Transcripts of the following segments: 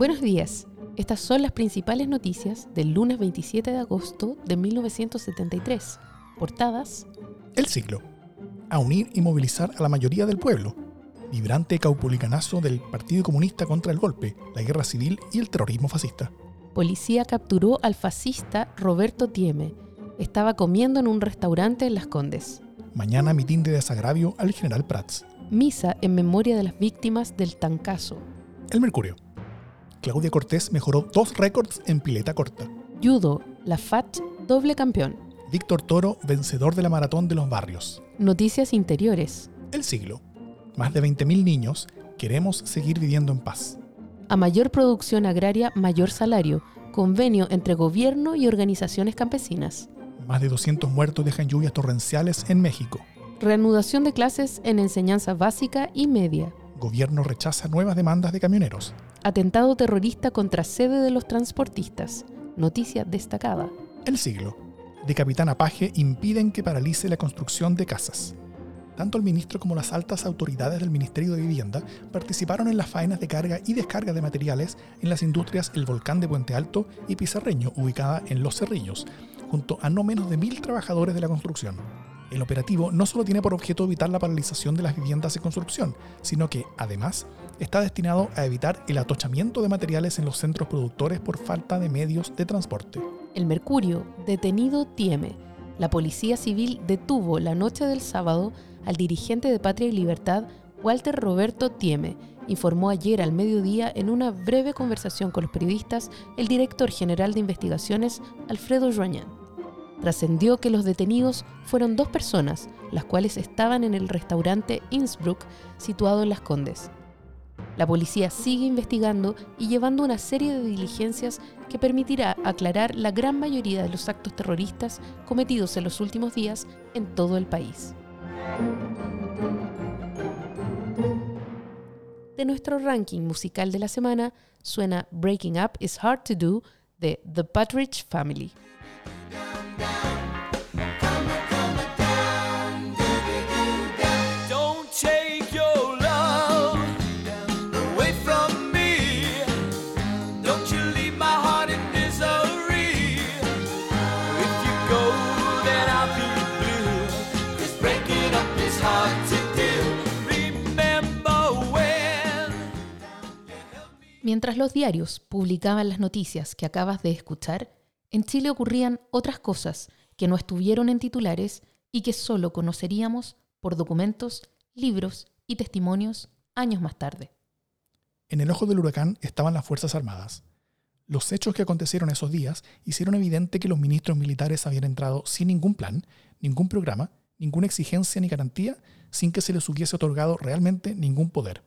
Buenos días. Estas son las principales noticias del lunes 27 de agosto de 1973. Portadas. El siglo. A unir y movilizar a la mayoría del pueblo. Vibrante caupolicanazo del Partido Comunista contra el golpe, la guerra civil y el terrorismo fascista. Policía capturó al fascista Roberto Tieme. Estaba comiendo en un restaurante en Las Condes. Mañana mitin de desagravio al general Prats. Misa en memoria de las víctimas del Tancazo. El Mercurio. Claudia Cortés mejoró dos récords en pileta corta. Judo, la FAT, doble campeón. Víctor Toro, vencedor de la maratón de los barrios. Noticias interiores. El siglo. Más de 20.000 niños queremos seguir viviendo en paz. A mayor producción agraria, mayor salario. Convenio entre gobierno y organizaciones campesinas. Más de 200 muertos dejan lluvias torrenciales en México. Reanudación de clases en enseñanza básica y media. Gobierno rechaza nuevas demandas de camioneros. Atentado terrorista contra sede de los transportistas. Noticia destacada. El siglo. De Capitán Apaje impiden que paralice la construcción de casas. Tanto el ministro como las altas autoridades del Ministerio de Vivienda participaron en las faenas de carga y descarga de materiales en las industrias El Volcán de Puente Alto y Pizarreño, ubicada en Los Cerrillos, junto a no menos de mil trabajadores de la construcción. El operativo no solo tiene por objeto evitar la paralización de las viviendas en construcción, sino que, además, está destinado a evitar el atochamiento de materiales en los centros productores por falta de medios de transporte. El Mercurio, detenido Tieme. La Policía Civil detuvo la noche del sábado al dirigente de Patria y Libertad, Walter Roberto Tieme, informó ayer al mediodía en una breve conversación con los periodistas el director general de investigaciones, Alfredo Joañán trascendió que los detenidos fueron dos personas, las cuales estaban en el restaurante Innsbruck, situado en Las Condes. La policía sigue investigando y llevando una serie de diligencias que permitirá aclarar la gran mayoría de los actos terroristas cometidos en los últimos días en todo el país. De nuestro ranking musical de la semana suena Breaking Up is Hard to Do de The Patridge Family. Mientras los diarios publicaban las noticias que acabas de escuchar, en Chile ocurrían otras cosas que no estuvieron en titulares y que solo conoceríamos por documentos, libros y testimonios años más tarde. En el ojo del huracán estaban las Fuerzas Armadas. Los hechos que acontecieron esos días hicieron evidente que los ministros militares habían entrado sin ningún plan, ningún programa, ninguna exigencia ni garantía, sin que se les hubiese otorgado realmente ningún poder.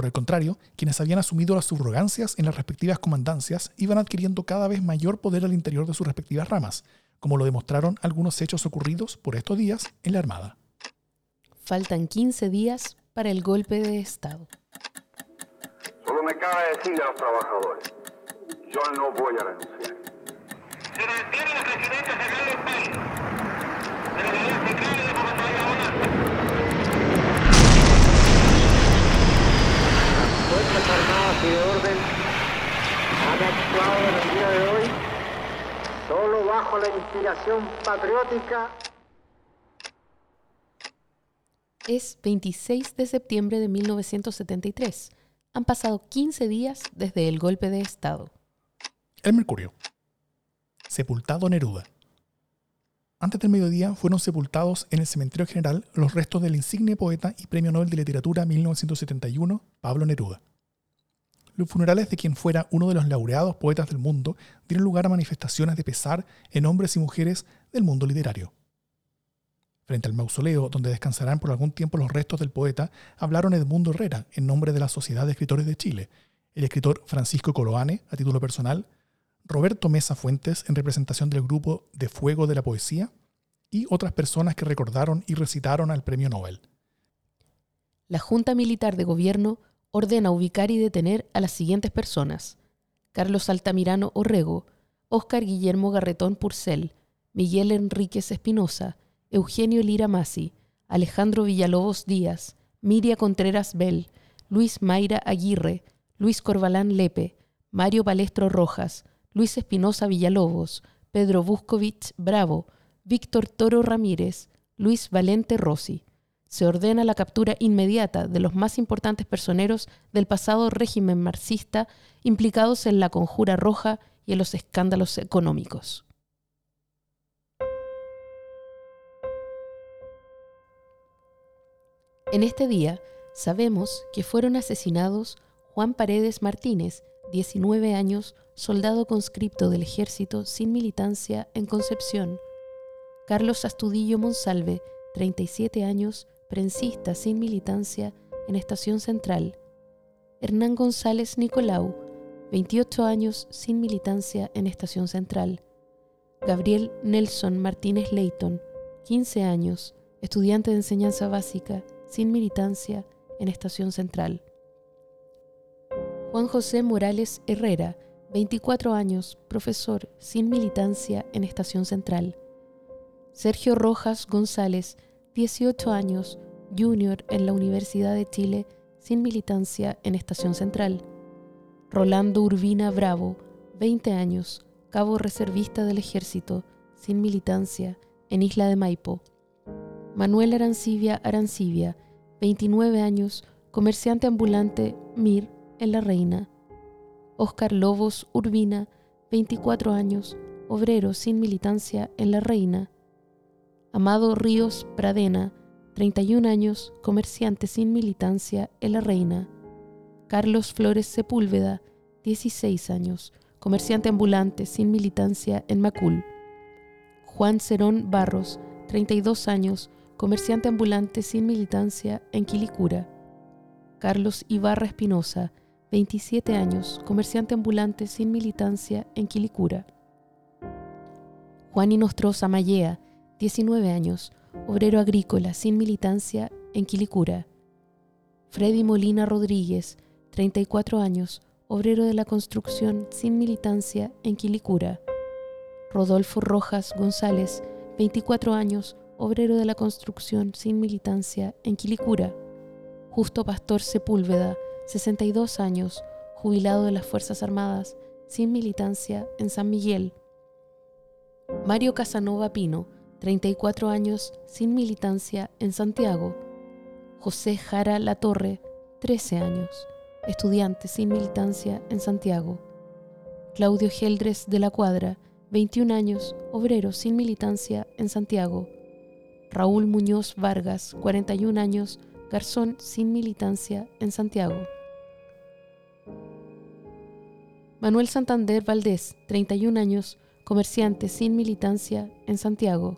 Por el contrario, quienes habían asumido las subrogancias en las respectivas comandancias iban adquiriendo cada vez mayor poder al interior de sus respectivas ramas, como lo demostraron algunos hechos ocurridos por estos días en la Armada. Faltan 15 días para el golpe de Estado. Solo me cabe decirle a los trabajadores, yo no voy a renunciar. Se mantiene la presidencia general del país. De la Fuerzas Armadas y de Orden han actuado en el día de hoy solo bajo la inspiración patriótica. Es 26 de septiembre de 1973. Han pasado 15 días desde el golpe de Estado. El Mercurio. Sepultado Neruda. Antes del mediodía fueron sepultados en el Cementerio General los restos del insigne poeta y Premio Nobel de Literatura 1971, Pablo Neruda. Los funerales de quien fuera uno de los laureados poetas del mundo dieron lugar a manifestaciones de pesar en hombres y mujeres del mundo literario. Frente al mausoleo, donde descansarán por algún tiempo los restos del poeta, hablaron Edmundo Herrera, en nombre de la Sociedad de Escritores de Chile, el escritor Francisco Coloane, a título personal, Roberto Mesa Fuentes, en representación del grupo de Fuego de la Poesía, y otras personas que recordaron y recitaron al Premio Nobel. La Junta Militar de Gobierno ordena ubicar y detener a las siguientes personas. Carlos Altamirano Orrego, Óscar Guillermo Garretón Purcell, Miguel Enríquez Espinosa, Eugenio Lira Masi, Alejandro Villalobos Díaz, Miria Contreras Bell, Luis Mayra Aguirre, Luis Corbalán Lepe, Mario Palestro Rojas, Luis Espinosa Villalobos, Pedro Buscovich Bravo, Víctor Toro Ramírez, Luis Valente Rossi. Se ordena la captura inmediata de los más importantes personeros del pasado régimen marxista implicados en la Conjura Roja y en los escándalos económicos. En este día sabemos que fueron asesinados Juan Paredes Martínez, 19 años, soldado conscripto del ejército sin militancia en Concepción, Carlos Astudillo Monsalve, 37 años, prensista sin militancia en Estación Central, Hernán González Nicolau, 28 años sin militancia en Estación Central, Gabriel Nelson Martínez Leighton, 15 años, estudiante de enseñanza básica sin militancia en Estación Central. Juan José Morales Herrera, 24 años, profesor sin militancia en Estación Central. Sergio Rojas González, 18 años, junior en la Universidad de Chile sin militancia en Estación Central. Rolando Urbina Bravo, 20 años, cabo reservista del Ejército, sin militancia, en Isla de Maipo. Manuel Arancibia Arancibia, 29 años, comerciante ambulante Mir en La Reina. Oscar Lobos Urbina, 24 años, obrero sin militancia en La Reina. Amado Ríos Pradena, 31 años, comerciante sin militancia en La Reina. Carlos Flores Sepúlveda, 16 años, comerciante ambulante sin militancia en Macul. Juan Cerón Barros, 32 años, comerciante ambulante sin militancia en Quilicura. Carlos Ibarra Espinosa, 27 años, comerciante ambulante sin militancia en Quilicura. Juan Inostroza Mallea, 19 años, obrero agrícola sin militancia en Quilicura. Freddy Molina Rodríguez, 34 años, obrero de la construcción sin militancia en Quilicura. Rodolfo Rojas González, 24 años, obrero de la construcción sin militancia en Quilicura. Justo Pastor Sepúlveda, 62 años, jubilado de las Fuerzas Armadas, sin militancia en San Miguel. Mario Casanova Pino, 34 años, sin militancia en Santiago. José Jara Latorre, 13 años, estudiante sin militancia en Santiago. Claudio Geldres de la Cuadra, 21 años, obrero sin militancia en Santiago. Raúl Muñoz Vargas, 41 años, garzón sin militancia en Santiago. Manuel Santander Valdés, 31 años, comerciante sin militancia en Santiago.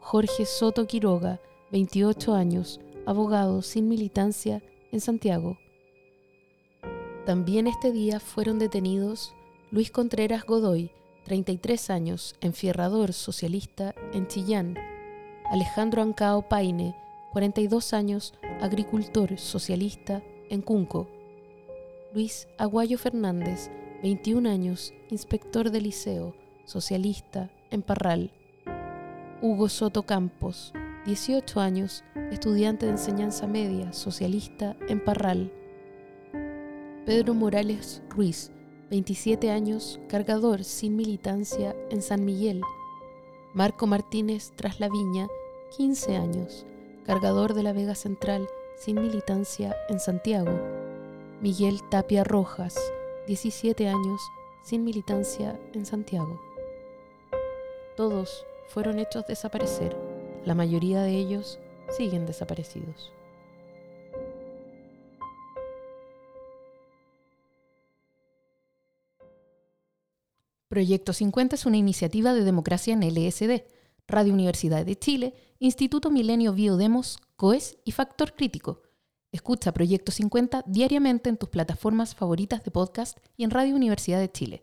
Jorge Soto Quiroga, 28 años, abogado sin militancia en Santiago. También este día fueron detenidos Luis Contreras Godoy, 33 años, enfierrador socialista en Chillán, Alejandro Ancao Paine, 42 años, agricultor socialista en Cunco. Luis Aguayo Fernández, 21 años, inspector de liceo, socialista en Parral. Hugo Soto Campos, 18 años, estudiante de enseñanza media, socialista en Parral. Pedro Morales Ruiz, 27 años, cargador sin militancia en San Miguel. Marco Martínez Tras la Viña, 15 años, cargador de la Vega Central sin militancia en Santiago. Miguel Tapia Rojas, 17 años, sin militancia en Santiago. Todos fueron hechos desaparecer. La mayoría de ellos siguen desaparecidos. Proyecto 50 es una iniciativa de democracia en LSD Radio Universidad de Chile, Instituto Milenio Biodemos, COES y Factor Crítico. Escucha Proyecto 50 diariamente en tus plataformas favoritas de podcast y en Radio Universidad de Chile.